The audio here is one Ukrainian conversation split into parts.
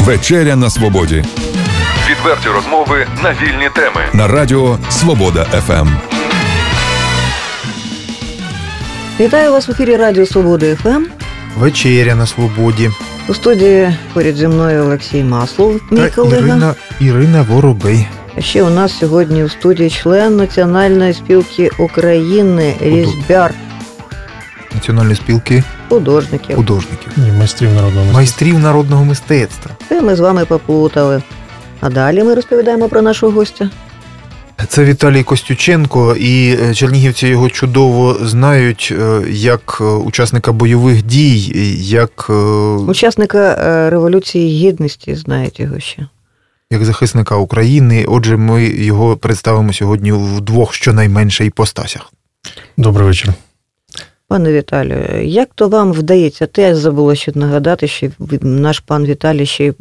Вечеря на свободі. Відверті розмови на вільні теми. На радіо Свобода ФМ. Вітаю вас в ефірі Радіо Свобода ФМ. Вечеря на свободі. У студії поряд зі мною Олексій Маслов, мій Та колега. Ірина, Ірина Воробей. Ще у нас сьогодні у студії член Національної спілки України, різьбяр Національної спілки художників. художників. Ні, майстрів народного мистецтва. Майстрів народного мистецтва. Це ми з вами поплутали. А далі ми розповідаємо про нашого гостя. Це Віталій Костюченко, і е, чернігівці його чудово знають е, як е, учасника бойових дій, як, Учасника Революції Гідності, знають його ще. як захисника України. Отже, ми його представимо сьогодні в двох щонайменше іпостасях. Добрий вечір. Пане Віталію, як то вам вдається? Те забула ще нагадати, що наш пан Віталій ще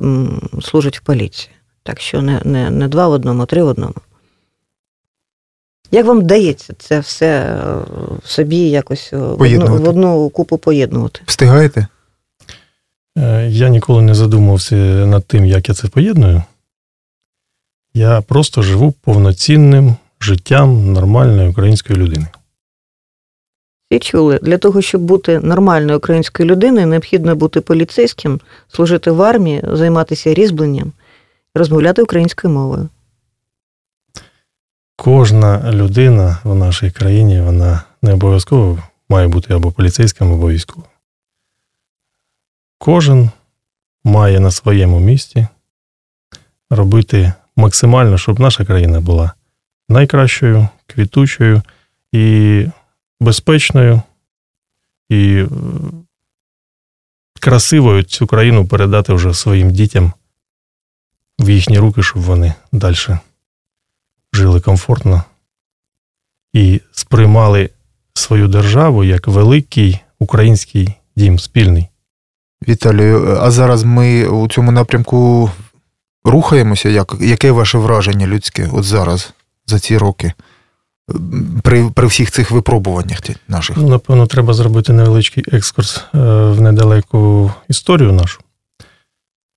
служить в поліції. Так що не, не, не два в одному, а три в одному. Як вам вдається це все е, в собі якось е, в одну, в одну купу поєднувати? Встигаєте? Е, Я ніколи не задумувався над тим, як я це поєдную. Я просто живу повноцінним життям нормальної української людини. Чули, для того, щоб бути нормальною українською людиною, необхідно бути поліцейським, служити в армії, займатися різьбленням, розмовляти українською мовою. Кожна людина в нашій країні, вона не обов'язково має бути або поліцейським, або військовим. Кожен має на своєму місці робити максимально, щоб наша країна була найкращою, квітучою і безпечною, і е, красивою цю країну передати вже своїм дітям в їхні руки, щоб вони далі жили комфортно і сприймали свою державу як великий український дім спільний. Віталію, а зараз ми у цьому напрямку рухаємося. Як, яке ваше враження людське от зараз, за ці роки, при, при всіх цих випробуваннях наших? Ну, напевно, треба зробити невеличкий екскурс е, в недалеку історію нашу.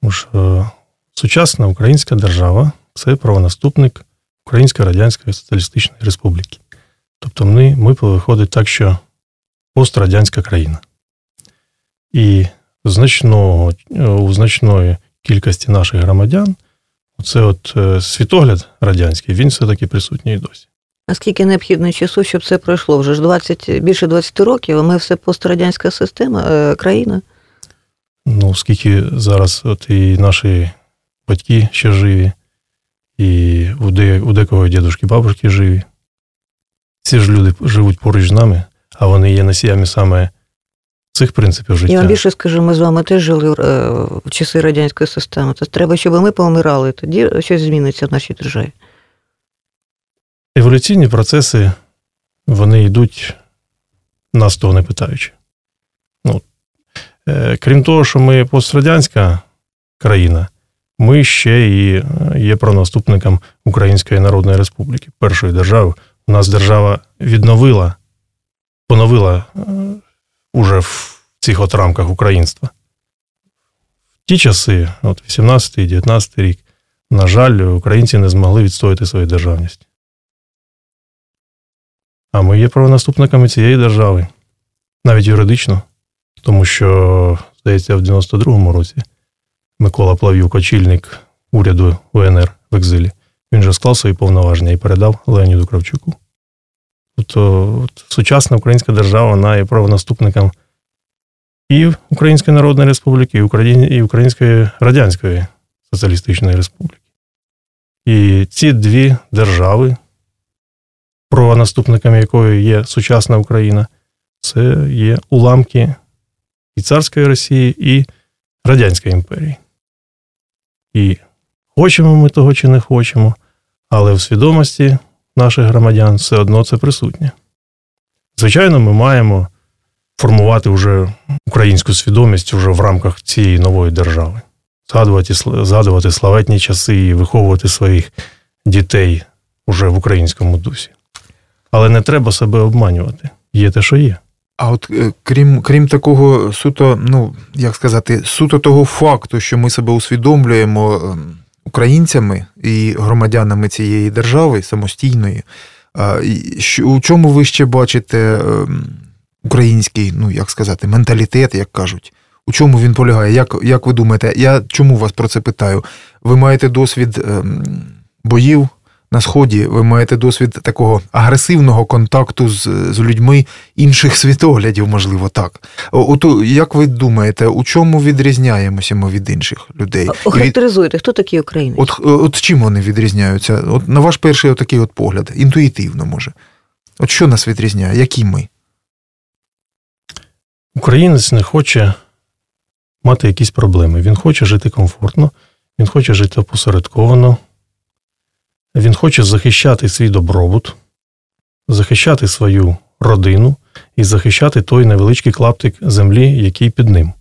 Тому що е, сучасна українська держава це правонаступник Української Радянської Соціалістичної Республіки. Тобто ми, ми виходить так, що пострадянська країна. І значного, е, у значної кількості наших громадян це світогляд радянський, він все-таки присутній досі. А скільки необхідно часу, щоб це пройшло? Вже ж 20, більше 20 років, а ми все пострадянська система, е, країна. Ну, оскільки зараз от і наші батьки ще живі, і у, де, у декого дідушки, бабушки живі. Ці ж люди живуть поруч з нами, а вони є носіями саме цих принципів життя. Я вам більше скажу, ми з вами теж жили е, в часи радянської системи. То треба, щоб ми помирали, тоді щось зміниться в нашій державі. Еволюційні процеси вони йдуть нас того не питаючи. Ну, е, крім того, що ми пострадянська країна, ми ще і е, є правонаступником Української Народної Республіки, першої держави. У нас держава відновила, поновила е, уже в цих от рамках українства. В ті часи, от 18-19 рік, на жаль, українці не змогли відстояти свою державність. А ми є правонаступниками цієї держави, навіть юридично, тому що, здається, в 92-му році Микола Плав'юк, очільник уряду УНР в екзилі, він же склав свої повноваження і передав Леоніду Кравчуку. Тобто от, сучасна українська держава вона є правонаступником і Української Народної Республіки, і, Україні, і Української Радянської Соціалістичної Республіки. І ці дві держави, правонаступниками якої є сучасна Україна, це є уламки і царської Росії, і Радянської імперії. І хочемо ми того чи не хочемо, але в свідомості наших громадян все одно це присутнє. Звичайно, ми маємо формувати вже українську свідомість вже в рамках цієї нової держави, згадувати, згадувати славетні часи і виховувати своїх дітей уже в українському дусі. Але не треба себе обманювати. Є те, що є. А от е, крім крім такого суто, ну як сказати, суто того факту, що ми себе усвідомлюємо ем, українцями і громадянами цієї держави самостійної, у чому ви ще бачите ем, український, ну як сказати, менталітет, як кажуть? У чому він полягає? Як як ви думаєте? Я чому вас про це питаю? Ви маєте досвід ем, боїв на сході, ви маєте досвід такого агресивного контакту з з людьми інших світоглядів, можливо, так. От як ви думаєте, у чому відрізняємося ми від інших людей? Охарактеризуйте, хто такі українці? От от чим вони відрізняються? От на ваш перший отакий от погляд, інтуїтивно може. От що нас відрізняє? Які ми? Українець не хоче мати якісь проблеми. Він хоче жити комфортно, він хоче жити опосередковано, він хоче захищати свій добробут, захищати свою родину і захищати той невеличкий клаптик землі, який під ним.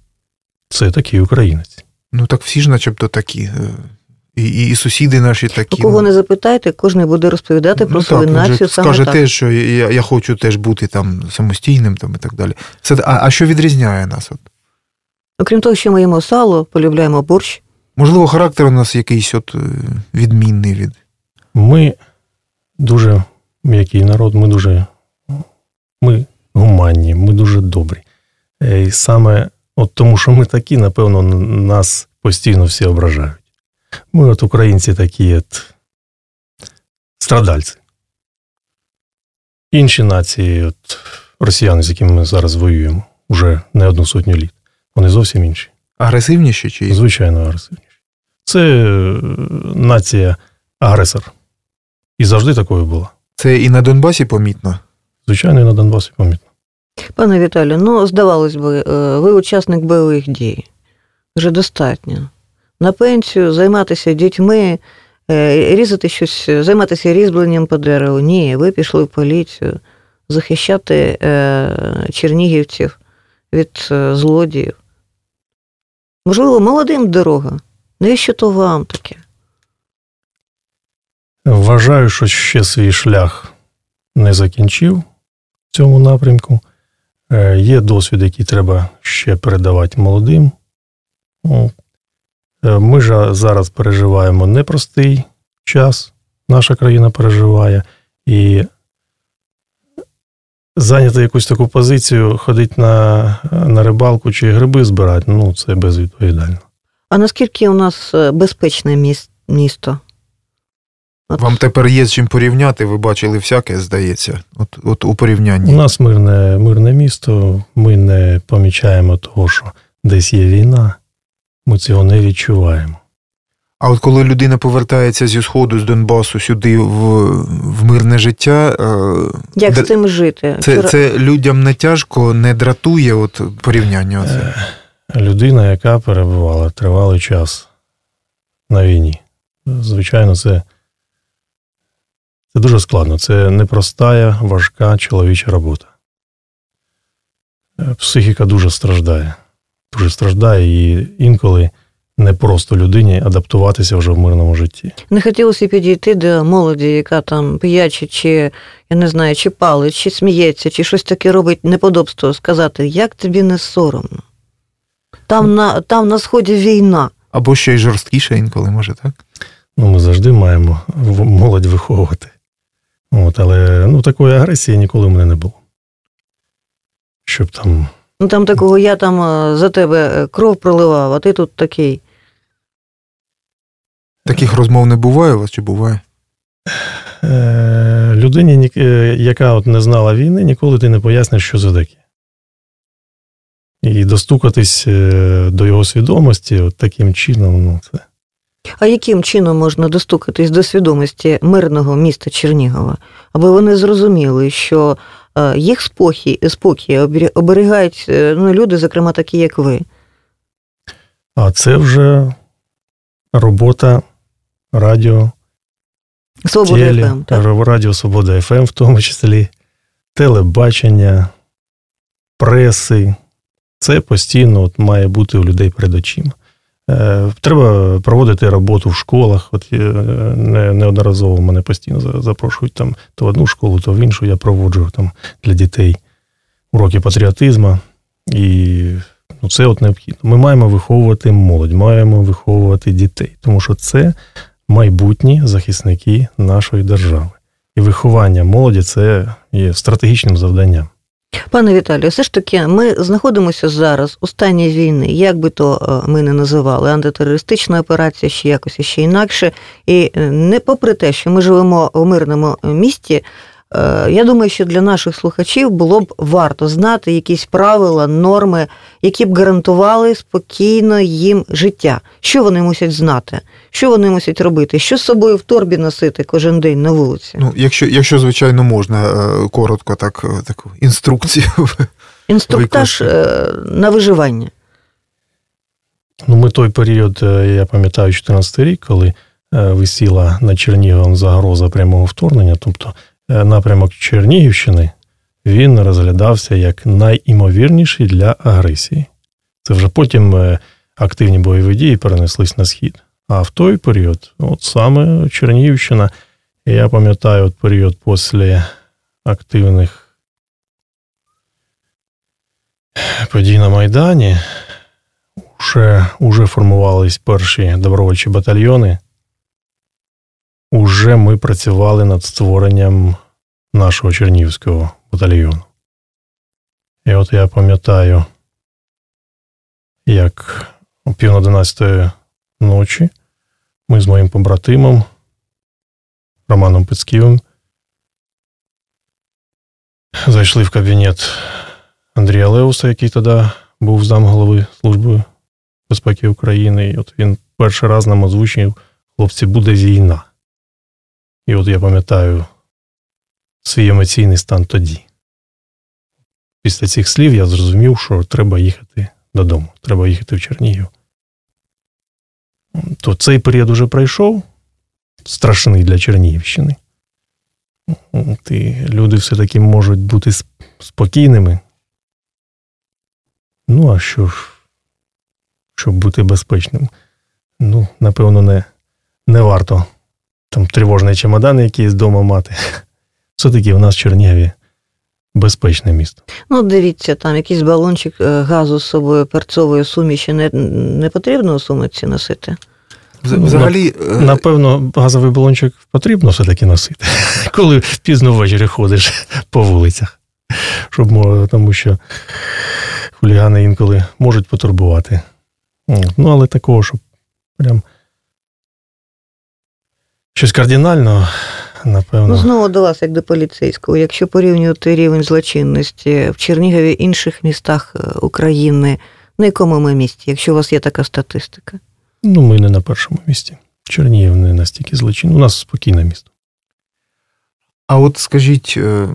Це такий українець. Ну так всі ж, начебто, такі. Е, і і, і сусіди наші такі. У кого ну. не запитайте, кожен буде розповідати про ну, свою націю. саме Скаже так. те, що я я хочу теж бути там самостійним там, і так далі. Це, А а що відрізняє нас? От? Окрім того, що ми їмо сало, полюбляємо борщ. Можливо, характер у нас якийсь от е, відмінний від. Ми дуже м'який народ, ми дуже ми гуманні, ми дуже добрі. Е, і саме от тому, що ми такі, напевно, нас постійно всі ображають. Ми, от українці, такі от страдальці. Інші нації, от росіяни, з якими ми зараз воюємо, вже не одну сотню літ, вони зовсім інші. Агресивніші чи? Звичайно, агресивніші. Це е, нація агресор. І завжди такою була. Це і на Донбасі помітно? Звичайно, і на Донбасі помітно. Пане Віталію, ну, здавалось би, е, ви учасник бойових дій. Вже достатньо. На пенсію займатися дітьми, е, різати щось, займатися різьбленням по дереву. Ні, ви пішли в поліцію захищати е, чернігівців від злодіїв. Можливо, молодим дорога. Навіщо то вам таке? Вважаю, що ще свій шлях не закінчив в цьому напрямку. Е, є досвід, який треба ще передавати молодим. Е, ми ж зараз переживаємо непростий час, наша країна переживає, і зайняти якусь таку позицію, ходити на на рибалку чи гриби збирати, ну це безвідповідально. А наскільки у нас е, безпечне місто? От. Вам тепер є з чим порівняти, ви бачили всяке, здається, от от у порівнянні. У нас мирне мирне місто, ми не помічаємо того, що десь є війна, ми цього не відчуваємо. А от коли людина повертається зі Сходу, з Донбасу сюди в в мирне життя. Е, Як де, з цим жити? Це це людям не тяжко, не дратує от порівняння. Оце? Е, людина, яка перебувала тривалий час на війні. Звичайно, це це дуже складно. Це непроста, важка чоловіча робота. Е, психіка дуже страждає. Дуже страждає і інколи не просто людині адаптуватися вже в мирному житті. Не хотілося підійти до молоді, яка там п'яче, чи я не знаю, чи палить, чи сміється, чи щось таке робить неподобство, сказати, як тобі не соромно. Там на там на сході війна. Або ще й жорсткіше інколи, може, так? Ну, ми завжди маємо молодь виховувати. От, Але ну, такої агресії ніколи в мене не було. Щоб там. Ну там такого я там е, за тебе е, кров проливав, а ти тут такий. Таких розмов не буває у вас чи буває? Е, людині, яка от не знала війни, ніколи ти не поясниш, що це таке. І достукатись до його свідомості от таким чином, ну це. А яким чином можна достукатись до свідомості мирного міста Чернігова, аби вони зрозуміли, що е, їх спокій спокій оберігають е, ну, люди, зокрема такі, як ви? А це вже робота радіо. Свобода теле, ФМ, так? Радіо Свобода ФМ, в тому числі, телебачення, преси. Це постійно от має бути у людей перед очима. Е, треба проводити роботу в школах. От е, неодноразово мене постійно запрошують там то в одну школу, то в іншу я проводжу там для дітей. уроки патріотизму. І ну, це от необхідно. Ми маємо виховувати молодь, маємо виховувати дітей, тому що це майбутні захисники нашої держави. І виховання молоді це є стратегічним завданням. Пане Віталію, все ж таки, ми знаходимося зараз у стані війни, як би то е, ми не називали, антитерористична операція, ще якось ще інакше. І е, не попри те, що ми живемо у мирному місті, я думаю, що для наших слухачів було б варто знати якісь правила, норми, які б гарантували спокійно їм життя. Що вони мусять знати, що вони мусять робити, що з собою в торбі носити кожен день на вулиці. Ну, якщо, якщо звичайно, можна е, коротко так, е, таку інструкцію. Інструктаж е, на виживання. Ну, ми той період, е, я пам'ятаю, 14 рік, коли е, висіла над Черніговом загроза прямого вторгнення, тобто е, напрямок Чернігівщини, він розглядався як найімовірніший для агресії. Це вже потім е, активні бойові дії перенеслись на схід. А в той період, от саме Чернігівщина, я пам'ятаю от період після активних подій на Майдані, уже, уже формувались перші добровольчі батальйони. Уже ми працювали над створенням нашого Чернігівського батальйону. І от я пам'ятаю, як о пів на 11 ночі ми з моїм побратимом Романом Пицьківим зайшли в кабінет Андрія Леуса, який тоді був замголови Служби безпеки України. І от він перший раз нам озвучив, хлопці, буде війна. І от я пам'ятаю свій емоційний стан тоді. Після цих слів я зрозумів, що треба їхати додому, треба їхати в Чернігів. То цей період уже пройшов, страшний для Чернігівщини. І люди все-таки можуть бути спокійними. Ну, а що ж, щоб бути безпечним? Ну, напевно, не, не варто там тривожні чемодани якісь вдома мати. Все-таки в нас в Чернігові безпечне місто. Ну, дивіться, там якийсь балончик е, газу з собою перцової суміші не, не потрібно у сумиці носити. Взагалі, е, Напевно, газовий балончик потрібно все-таки носити, коли пізно ввечері ходиш по вулицях, щоб тому що хулігани інколи можуть потурбувати. Ну, але такого, щоб прям щось кардинально, напевно. Ну, знову до вас, як до поліцейського. Якщо порівнювати рівень злочинності в Чернігові інших містах е, України, на якому ми місті, якщо у вас є така статистика? Ну, ми не на першому місці. Чернігів не настільки злочин. У нас спокійне місто. А от скажіть, е,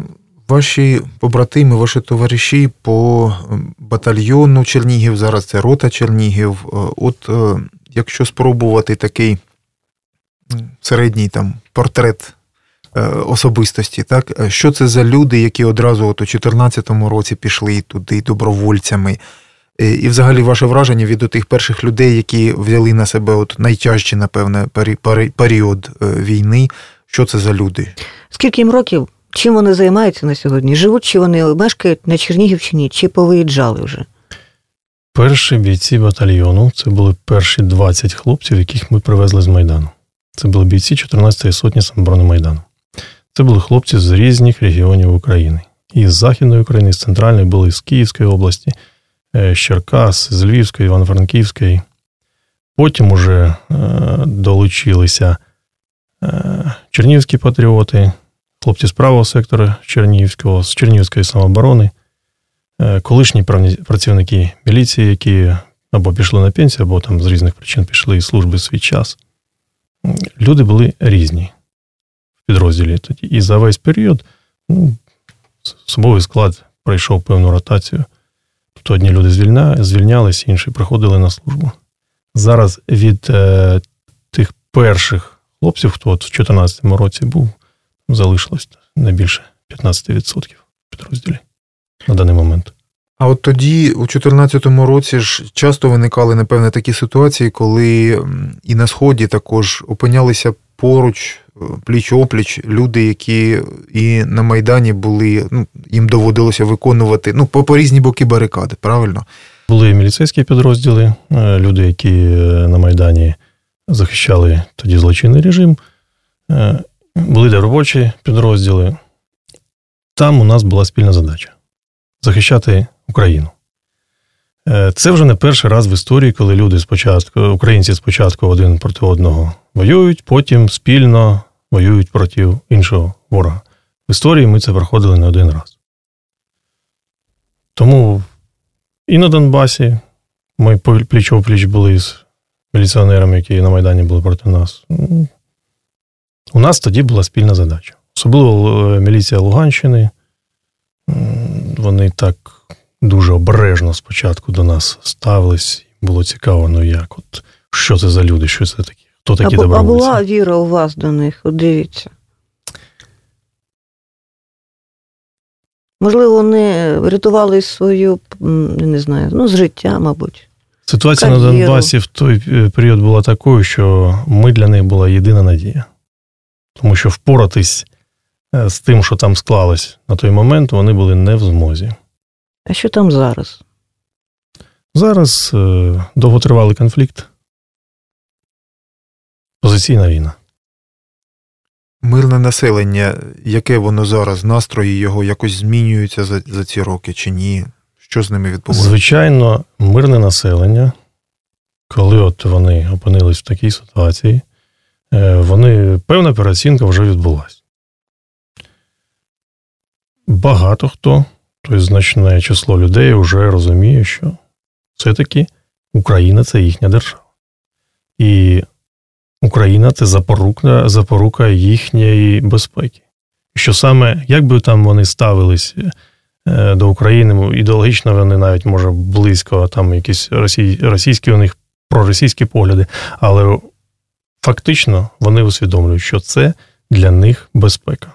ваші побратими, ваші товариші по е, батальйону Чернігів, зараз це рота Чернігів. От якщо спробувати такий середній там портрет е, особистості, так е, що це за люди, які одразу от у 2014 році пішли туди добровольцями? Е, І взагалі ваше враження від тих перших людей, які взяли на себе от найтяжчий, напевне, пері- пері- період війни. Що це за люди? Скільки їм років? Чим вони займаються на сьогодні? Живуть чи вони мешкають на Чернігівщині, чи повиїжджали вже? Перші бійці батальйону це були перші 20 хлопців, яких ми привезли з Майдану. Це були бійці 14-ї сотні самоборони Майдану. Це були хлопці з різних регіонів України. І з Західної України, з центральної були з Київської області, е, з Черкас, з Львівської, Івано-Франківської. Потім уже е, долучилися е, чернігівські патріоти, хлопці з правого сектора Чернігівського, з Чернігівської самооборони, колишні працівники міліції, які або пішли на пенсію, або там з різних причин пішли із служби свій час. Люди були різні в підрозділі тоді. І за весь період ну, особовий склад пройшов певну ротацію. Тобто одні люди звільня, звільнялись, інші приходили на службу. Зараз від е, тих перших хлопців, хто от в 2014 році був, залишилось не більше 15% в підрозділі на даний момент. А от тоді, у 2014 році, ж часто виникали, напевне, такі ситуації, коли і на Сході також опинялися поруч, пліч опліч, люди, які і на Майдані були, ну, їм доводилося виконувати ну, по, по різні боки барикади, правильно? Були міліцейські підрозділи, е, люди, які е, на Майдані захищали тоді злочинний режим. Е, були робочі підрозділи. Там у нас була спільна задача захищати Україну. Це вже не перший раз в історії, коли люди спочатку, українці спочатку один проти одного воюють, потім спільно воюють проти іншого ворога. В історії ми це проходили не один раз. Тому і на Донбасі ми пліч пліч були з міліціонерами, які на Майдані були проти нас. У нас тоді була спільна задача. Особливо е, міліція Луганщини. Вони так дуже обережно спочатку до нас ставились. Було цікаво, ну як, от що це за люди, що це такі? Хто такі а, добровольці? А була віра у вас до них, от дивіться. Можливо, вони врятували свою, не знаю, ну, з життя, мабуть. Ситуація Кар'єру. на Донбасі в той е, період була такою, що ми для них була єдина надія. Тому що впоратись е, з тим, що там склалось на той момент, вони були не в змозі. А що там зараз? Зараз е, довготривалий конфлікт. Позиційна війна. Мирне населення, яке воно зараз, настрої його якось змінюються за за ці роки чи ні? Що з ними відбувається? Звичайно, мирне населення, коли от вони опинились в такій ситуації, е, вони певна переоцінка вже відбулася. Багато хто, тобто значне число людей, вже розуміє, що все-таки Україна це їхня держава. І Україна це запорука запорука їхньої безпеки. Що саме, як би там вони ставились е, до України, ідеологічно вони навіть може близько, там якісь росій, російські у них проросійські погляди, але фактично вони усвідомлюють, що це для них безпека.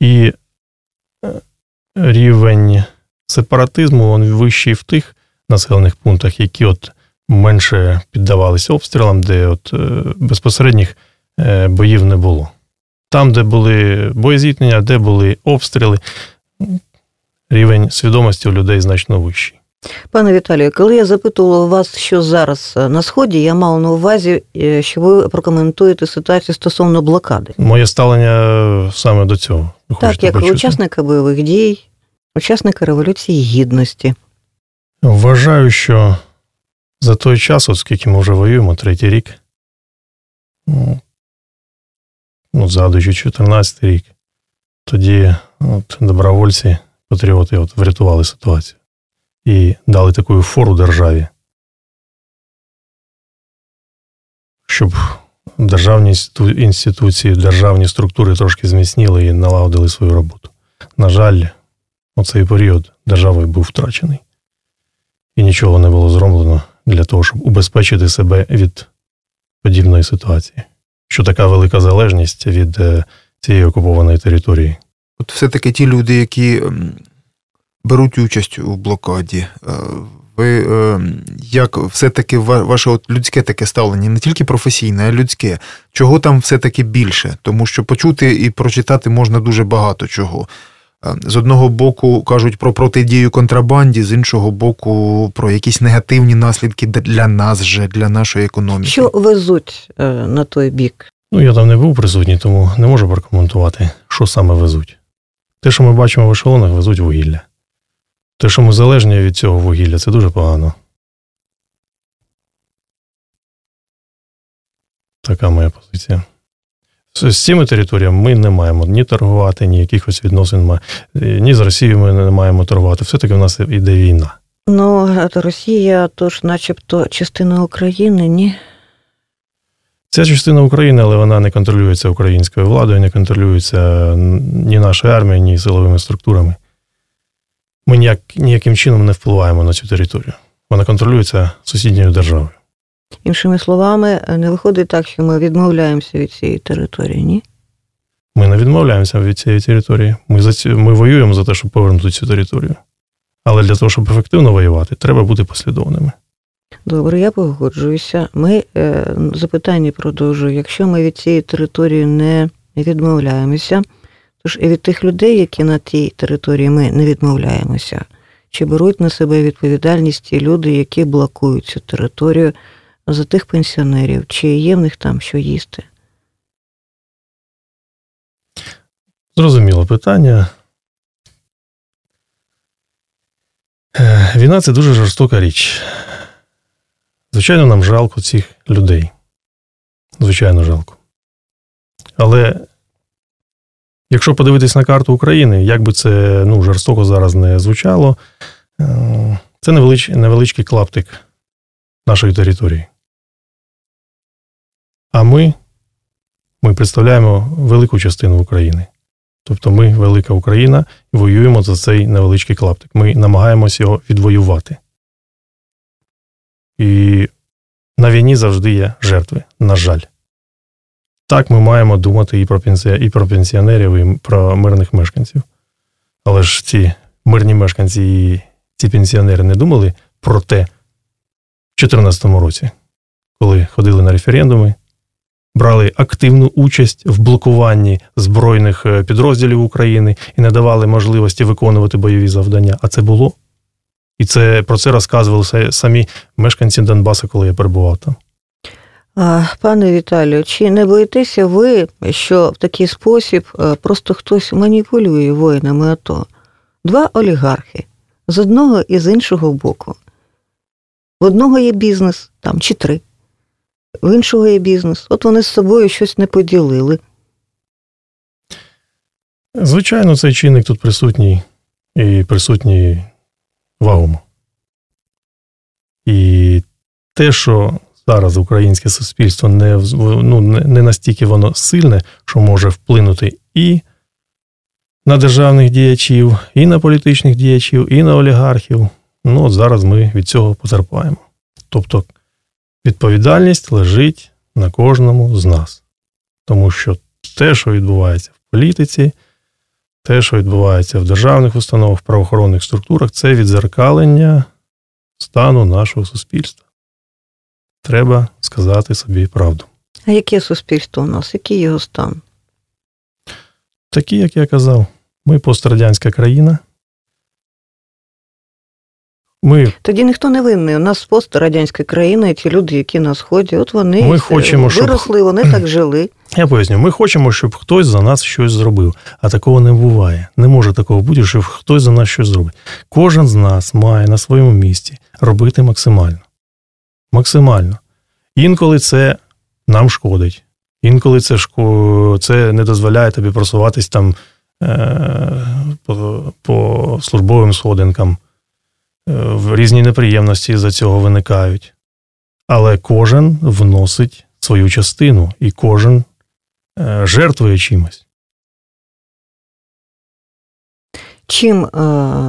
І рівень сепаратизму він вищий в тих населених пунктах, які от менше піддавалися обстрілам, де от е, безпосередніх е, боїв не було. Там, де були боєзіткнення, де були обстріли, рівень свідомості у людей значно вищий. Пане Віталію, коли я запитувала вас, що зараз е, на сході, я мав на увазі, що ви прокоментуєте ситуацію стосовно блокади. Моє ставлення саме до цього. Ви так, як почути? учасника бойових дій, учасника Революції Гідності. Вважаю, що за той час, от скільки ми вже воюємо, третій рік, ну, ну згадуючи 14 рік, тоді от, добровольці, патріоти от, врятували ситуацію і дали таку фору державі, щоб державні інституції, державні структури трошки зміцніли і налагодили свою роботу. На жаль, у цей період державою був втрачений і нічого не було зроблено для того, щоб убезпечити себе від подібної ситуації, що така велика залежність від е, цієї окупованої території. От все-таки ті люди, які ем, беруть участь у блокаді, е, ви ем, як все-таки ваше от людське таке ставлення, не тільки професійне, а людське, чого там все-таки більше? Тому що почути і прочитати можна дуже багато чого. З одного боку кажуть про протидію контрабанді, з іншого боку, про якісь негативні наслідки для нас же, для нашої економіки. Що везуть е, на той бік? Ну я там не був присутній, тому не можу прокоментувати, що саме везуть. Те, що ми бачимо в ешелонах, везуть вугілля. Те, що ми залежні від цього вугілля, це дуже погано. Така моя позиція. З цими територіями ми не маємо ні торгувати, ні якихось відносин, ні з Росією ми не маємо торгувати. Все-таки в нас іде війна. Ну, Росія тож, начебто, частина України, ні? Ця частина України, але вона не контролюється українською владою, не контролюється ні нашою армією, ні силовими структурами. Ми ніяк, ніяким чином не впливаємо на цю територію. Вона контролюється сусідньою державою. Іншими словами, не виходить так, що ми відмовляємося від цієї території, ні? Ми не відмовляємося від цієї території. Ми за ці... ми воюємо за те, щоб повернути цю територію. Але для того, щоб ефективно воювати, треба бути послідовними. Добре, я погоджуюся. Ми е, запитання продовжую. Якщо ми від цієї території не відмовляємося, тож і від тих людей, які на тій території ми не відмовляємося, чи беруть на себе відповідальність ті люди, які блокують цю територію за тих пенсіонерів, чи є в них там що їсти? Зрозуміло питання. Е, Війна це дуже жорстока річ. Звичайно, нам жалко цих людей. Звичайно, жалко. Але якщо подивитись на карту України, як би це ну, жорстоко зараз не звучало, е, це невелич, невеличкий клаптик нашої території. А ми, ми представляємо велику частину України. Тобто ми, велика Україна, і воюємо за цей невеличкий клаптик. Ми намагаємося його відвоювати. І на війні завжди є жертви, на жаль. Так ми маємо думати і про і про пенсіонерів, і про мирних мешканців. Але ж ці мирні мешканці і ці пенсіонери не думали про те в 2014 році, коли ходили на референдуми, брали активну участь в блокуванні збройних е, підрозділів України і не давали можливості виконувати бойові завдання. А це було. І це про це розказували самі мешканці Донбасу, коли я перебував там. Пане Віталію, чи не боїтеся ви, що в такий спосіб е, просто хтось маніпулює воїнами АТО? Два олігархи з одного і з іншого боку. В одного є бізнес, там чи три, в іншого є бізнес. От вони з собою щось не поділили. Звичайно, цей чинник тут присутній і присутній вагомо. І те, що зараз українське суспільство не ну, не настільки воно сильне, що може вплинути і на державних діячів, і на політичних діячів, і на олігархів. Ну, от зараз ми від цього потерпаємо. Тобто відповідальність лежить на кожному з нас. Тому що те, що відбувається в політиці, те, що відбувається в державних установах, в правоохоронних структурах, це відзеркалення стану нашого суспільства. Треба сказати собі правду. А яке суспільство у нас? Який його стан? Такі, як я казав, ми пострадянська країна. Ми Тоді ніхто не винний. У нас пострадянська країна, і ті люди, які на сході, от вони Ми хочемо, виросли, щоб... вони так жили. Я поясню, ми хочемо, щоб хтось за нас щось зробив, а такого не буває. Не може такого бути, щоб хтось за нас щось зробить. Кожен з нас має на своєму місці робити максимально. Максимально. Інколи це нам шкодить. Інколи це шко... це не дозволяє тобі просуватись там е... по... по службовим сходинкам. Е, в різні неприємності за цього виникають. Але кожен вносить свою частину і кожен е, жертвує чимось. Чим е,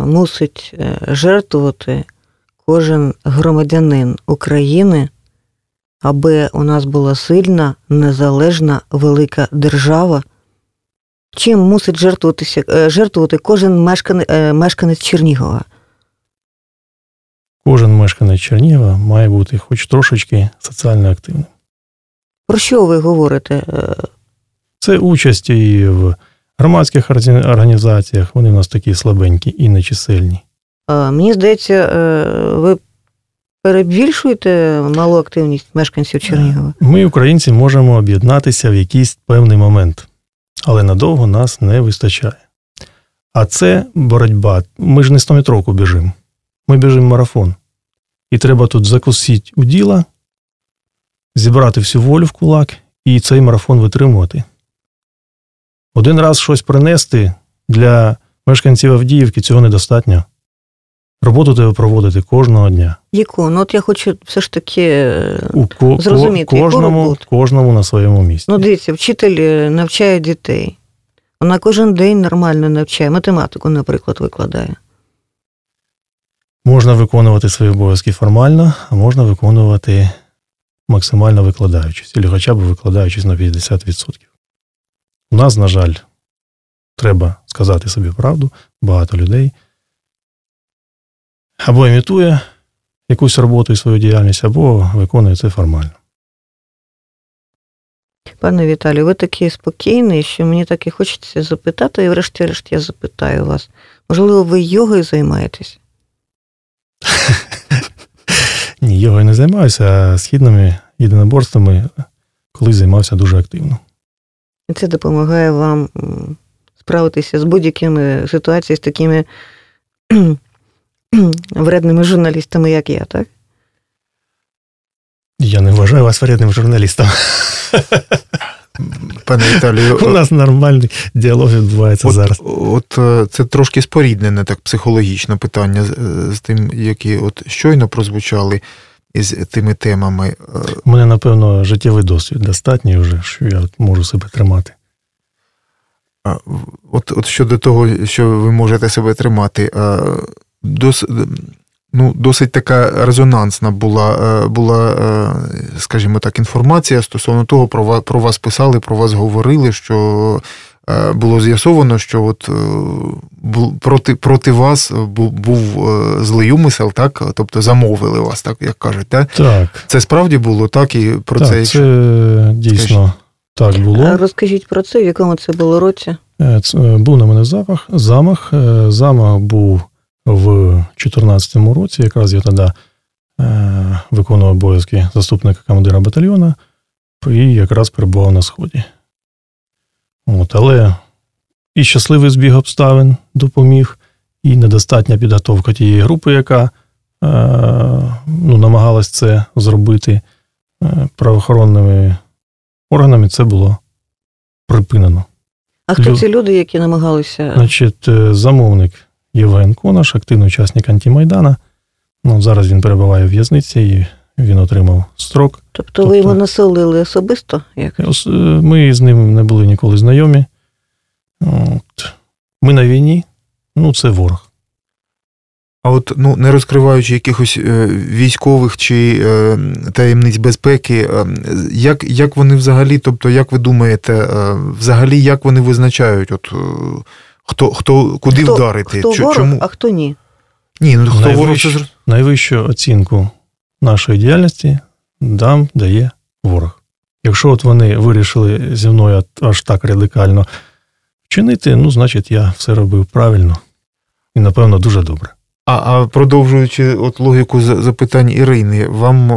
мусить жертвувати кожен громадянин України, аби у нас була сильна, незалежна велика держава? Чим мусить жертвуватися, жертвувати кожен мешканець, мешканець Чернігова? Кожен мешканець Чернігова має бути хоч трошечки соціально активним. Про що ви говорите? Це участь і в громадських організаціях, вони в нас такі слабенькі і нечисельні. Мені здається, ви перебільшуєте малу активність мешканців Чернігова? Ми, українці, можемо об'єднатися в якийсь певний момент, але надовго нас не вистачає. А це боротьба. Ми ж не 100-метровку біжимо. Ми біжимо марафон. І треба тут закусити у діла, зібрати всю волю в кулак і цей марафон витримувати. Один раз щось принести для мешканців Авдіївки цього недостатньо. Роботу треба проводити кожного дня. Яку? Ну от я хочу все ж таки е, У ко- зрозуміти, кожному, яку кожному на своєму місці. Ну, дивіться, вчитель е, навчає дітей. Вона кожен день нормально навчає, математику, наприклад, викладає. Можна виконувати свої обов'язки формально, а можна виконувати максимально викладаючись, або хоча б викладаючись на 50%. У нас, на жаль, треба сказати собі правду, багато людей або імітує якусь роботу і свою діяльність, або виконує це формально. Пане Віталію, ви такий спокійний, що мені так і хочеться запитати, і врешті-решт я запитаю вас. Можливо, ви йогою займаєтесь? Ні, йогою не займаюся, а східними єдиноборствами колись займався дуже активно. І це допомагає вам справитися з будь-якими ситуаціями, з такими вредними журналістами, як я, так? Я не вважаю вас вредним журналістом. Пане Віталію, У нас нормальний діалог відбувається от, зараз. от е, це трошки споріднене так психологічне питання з, е, тим, які от щойно прозвучали із тими темами. Е, У мене, напевно, життєвий досвід достатній вже, що я можу себе тримати. От, от щодо того, що ви можете себе тримати, дос, ну, досить така резонансна була, е, була, е, скажімо так, інформація стосовно того, про вас, про вас писали, про вас говорили, що е, було з'ясовано, що от проти, проти вас був, був злий умисел, так? Тобто замовили вас, так як кажуть. Так? Так, Це справді було так, і про так це, це, якщо- дійсно так було. розкажіть про це, в якому це було році? Е, ц- е, Був на мене запах, замах. Замах був в 2014 році. Якраз я тоді е, виконував обов'язки заступника командира батальйону і якраз перебував на сході. От, але і щасливий збіг обставин допоміг, і недостатня підготовка тієї групи, яка е, ну, намагалась це зробити е, правоохоронними органами, це було припинено. А хто ці люди, які намагалися? Значить, замовник Євген Конаш, активний учасник антимайдана. Ну, зараз він перебуває в в'язниці і він отримав строк. Тобто ви тобто- його населили особисто? Як? Е, Ми з ним не були ніколи знайомі. От. Ми на війні, ну, це ворог. А от ну не розкриваючи якихось е, військових чи е, таємниць безпеки, е, як, як вони взагалі, тобто, як ви думаєте, е, взагалі як вони визначають, от е, хто, хто куди хто, вдарити? Хто Чо- ворог, а хто ні? Ні, ну хто ворог Найвищу, оцінку нашої діяльності нам дає ворог. Якщо от вони вирішили зі мною аж так радикально вчинити, ну, значить, я все робив правильно і, напевно, дуже добре. А, а продовжуючи от логіку запитань Ірини, вам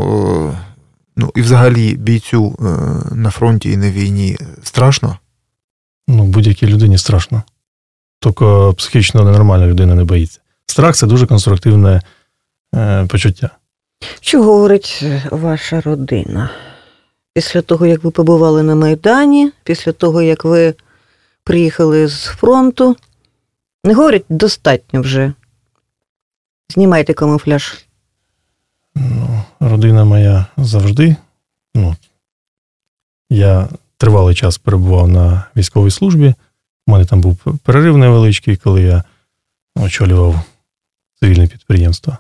ну і взагалі бійцю е, на фронті і на війні страшно? Ну, будь-якій людині страшно. Тільки психічно ненормальна людина не боїться. Страх це дуже конструктивне е, почуття. Що говорить е, ваша родина? Після того, як ви побували на Майдані, після того, як ви приїхали з фронту, не говорять достатньо вже. Знімайте камуфляж. Ну, родина моя завжди. Ну, я тривалий час перебував на військовій службі. У мене там був перерив невеличкий, коли я очолював цивільне підприємство.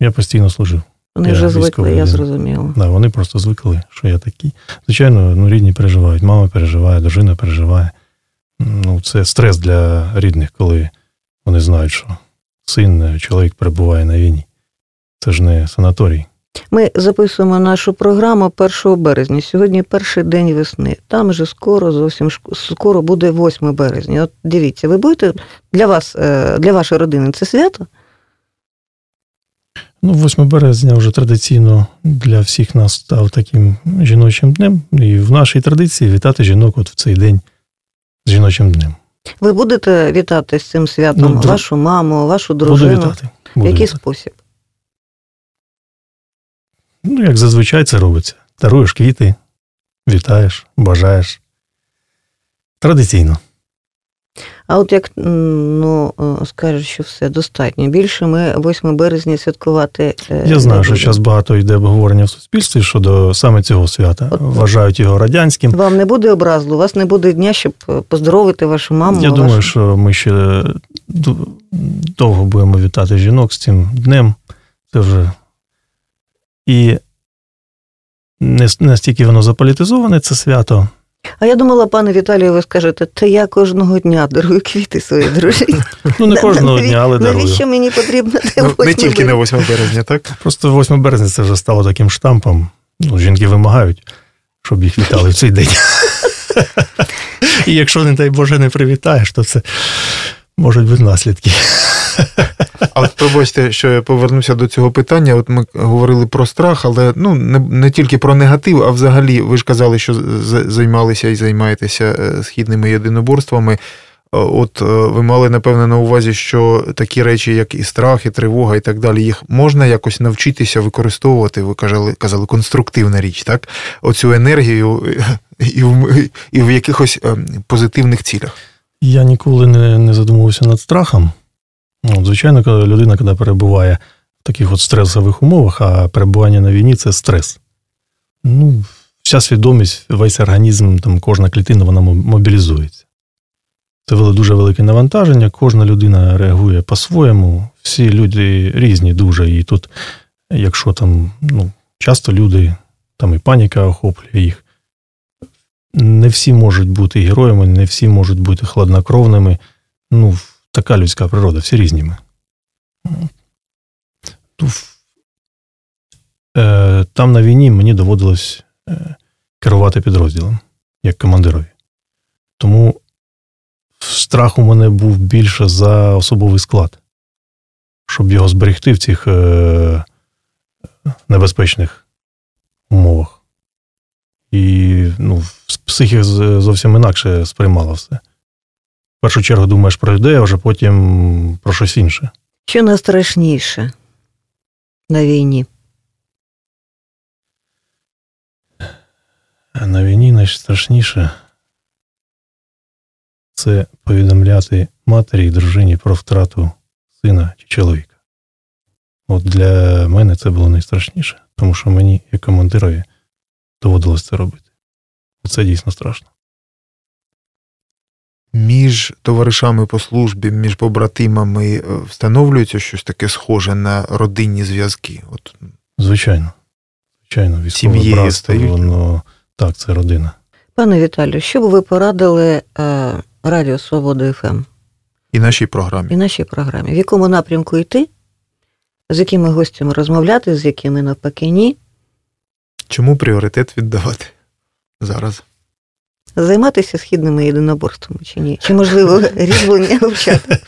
Я постійно служив. Вони Я вже звикли, я зрозуміла. Да, вони просто звикли, що я такий. Звичайно, ну, рідні переживають, мама переживає, дружина переживає. Ну, це стрес для рідних, коли вони знають, що син, е, чоловік перебуває на війні. Це ж не санаторій. Ми записуємо нашу програму 1 березня. Сьогодні перший день весни. Там вже скоро, зовсім скоро буде 8 березня. От дивіться, ви будете для вас, е, для вашої родини це свято? Ну, 8 березня вже традиційно для всіх нас став таким жіночим днем. І в нашій традиції вітати жінок от в цей день з жіночим днем. Ви будете вітати з цим святом Ну, вашу маму, вашу Буду дружину? вітати. В який вітати. спосіб? Ну, як зазвичай це робиться. Даруєш квіти, вітаєш, бажаєш. Традиційно. А от як ну, е, скажуть, що все достатньо. Більше ми 8 березня святкувати. е, Я знаю, що зараз багато йде обговорення в суспільстві щодо саме цього свята. От- Вважають його радянським. Вам не буде образу, у вас не буде дня, щоб е, поздоровити вашу маму. Я вашу... думаю, що ми ще довго будемо вітати жінок з цим днем. Це вже і не настільки воно заполітизоване, це свято. А я думала, пане Віталію, ви скажете, та я кожного дня дарую квіти своїй дружині. Ну, не кожного дня, але дарую. Навіщо мені потрібно те Ну, не тільки на 8 березня, так? Просто 8 березня це вже стало таким штампом. Ну, жінки вимагають, щоб їх вітали в цей день. І якщо, не дай Боже, не привітаєш, то це можуть бути наслідки. А от пробачте, що я повернуся до цього питання. От ми говорили про страх, але ну не, не тільки про негатив, а взагалі, ви ж казали, що займалися і займаєтеся е, східними єдиноборствами. Е, От е, ви мали напевне на увазі, що такі речі, як і страх, і тривога, і так далі, їх можна якось навчитися використовувати. Ви казали, казали конструктивна річ, так? Оцю енергію і в, і в якихось е, позитивних цілях. Я ніколи не, не задумувався над страхом. Ну, звичайно, коли людина, коли перебуває в таких от стресових умовах, а перебування на війні це стрес. Ну, вся свідомість, весь організм, там, кожна клітина, вона мобілізується. Це дуже велике навантаження, кожна людина реагує по-своєму, всі люди різні дуже. І тут, якщо там, ну, часто люди, там і паніка охоплює їх, не всі можуть бути героями, не всі можуть бути хладнокровними. Ну, така людська природа, всі різні ми. Е, Там на війні мені доводилось е, керувати підрозділом як командирові. Тому страх у мене був більше за особовий склад, щоб його зберегти в цих е, небезпечних умовах. І ну, психіка зовсім інакше сприймала все. Першу чергу думаєш про людей, а вже потім про щось інше. Що найстрашніше на війні? На війні найстрашніше це повідомляти матері і дружині про втрату сина чи чоловіка. От для мене це було найстрашніше, тому що мені, як командирові, доводилось це робити. Це дійсно страшно. Між товаришами по службі, між побратимами е, встановлюється щось таке схоже на родинні зв'язки. От Звичайно. Звичайно, військове Сім'єю братство, воно так, це родина. Пане Віталію, що б ви порадили е, Радіо Свобода ФМ і нашій програмі. і нашій програмі? В якому напрямку йти? З якими гостями розмовляти, з якими навпаки ні? Чому пріоритет віддавати зараз? Займатися східними єдиноборствами чи ні? Чи можливо різьблення вивчати?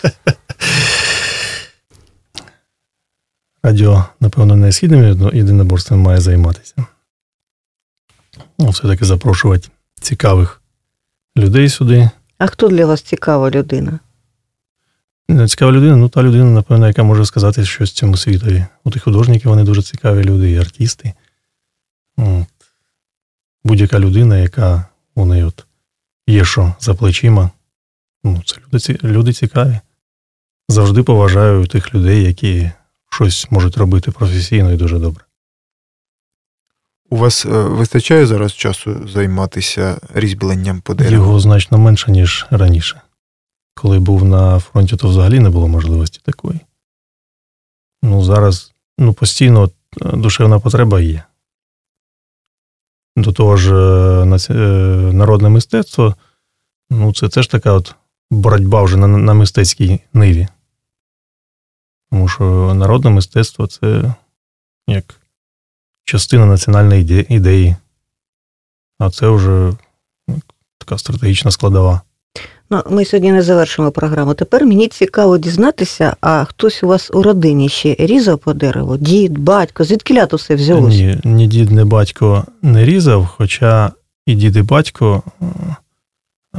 Радіо, напевно, не східним єдиноборством має займатися. Ну, все-таки запрошувати цікавих людей сюди. А хто для вас цікава людина? Цікава людина, ну та людина, напевно, яка може сказати щось цьому світові. От і художники, вони дуже цікаві люди, і артисти. Будь-яка людина, яка у неї от є що за плечима. Ну, це люди, люди цікаві. Завжди поважаю тих людей, які щось можуть робити професійно і дуже добре. У вас е, вистачає зараз часу займатися різьбленням по дереву? Його значно менше, ніж раніше. Коли був на фронті, то взагалі не було можливості такої. Ну, зараз ну, постійно е, душевна потреба є. До того ж, е, е, народне мистецтво ну, це теж така от боротьба вже на, на мистецькій ниві. Тому що народне мистецтво це як частина національної ідеї. А це вже ну, така стратегічна складова. Ну, ми сьогодні не завершимо програму. Тепер мені цікаво дізнатися, а хтось у вас у родині ще різав по дереву? Дід, батько, звідки все взялося? Ні, ні дід, ні батько не різав, хоча і дід, і батько е,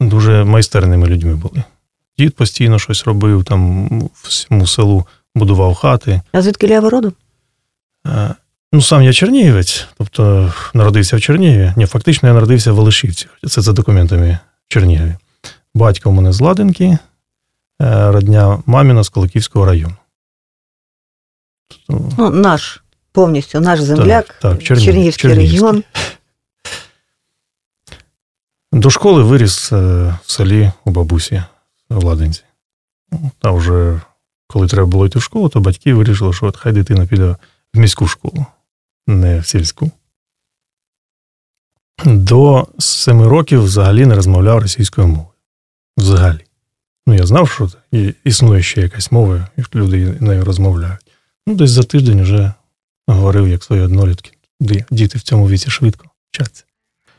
дуже майстерними людьми були. Дід постійно щось робив, там всьому селу будував хати. А звідки ви родом? Е, Ну, сам я чернігівець, тобто народився в Чернігові. Ні, фактично я народився в Олешівці. Це за документами в Чернігові. Батько у мене з Ладинки, е, родня маміна з Колоківського району. Ну, наш, повністю наш земляк, Так, так, Чернігів- Чернігівський Чернігівський. регіон. До школи виріс е, в селі у бабусі в Ладинці. Ну, А вже коли треба було йти в школу, то батьки вирішили, що от хай дитина піде в міську школу, не в сільську. До семи років взагалі не розмовляв російською мовою. Взагалі. Ну, я знав, що існує ще якась мова, і люди нею розмовляють. Ну, десь за тиждень вже говорив, як свої однолітки. Діти в цьому віці швидко вчаться.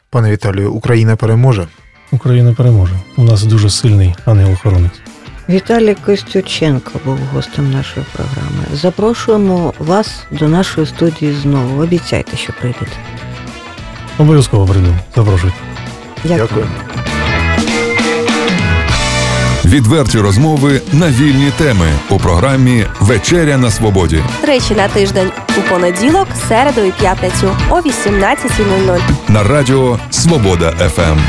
Пане Віталію, Україна переможе. Україна переможе. У нас дуже сильний ангел-охоронець. Віталій Костюченко був гостем нашої програми. Запрошуємо вас до нашої студії знову. Обіцяйте, що прийдете. Обов'язково прийду. Запрошуйте. Дякую. Дякую. Відверті розмови на вільні теми у програмі Вечеря на свободі. Тричі на тиждень у понеділок, середу і п'ятницю о 18.00. на радіо Свобода ФМ.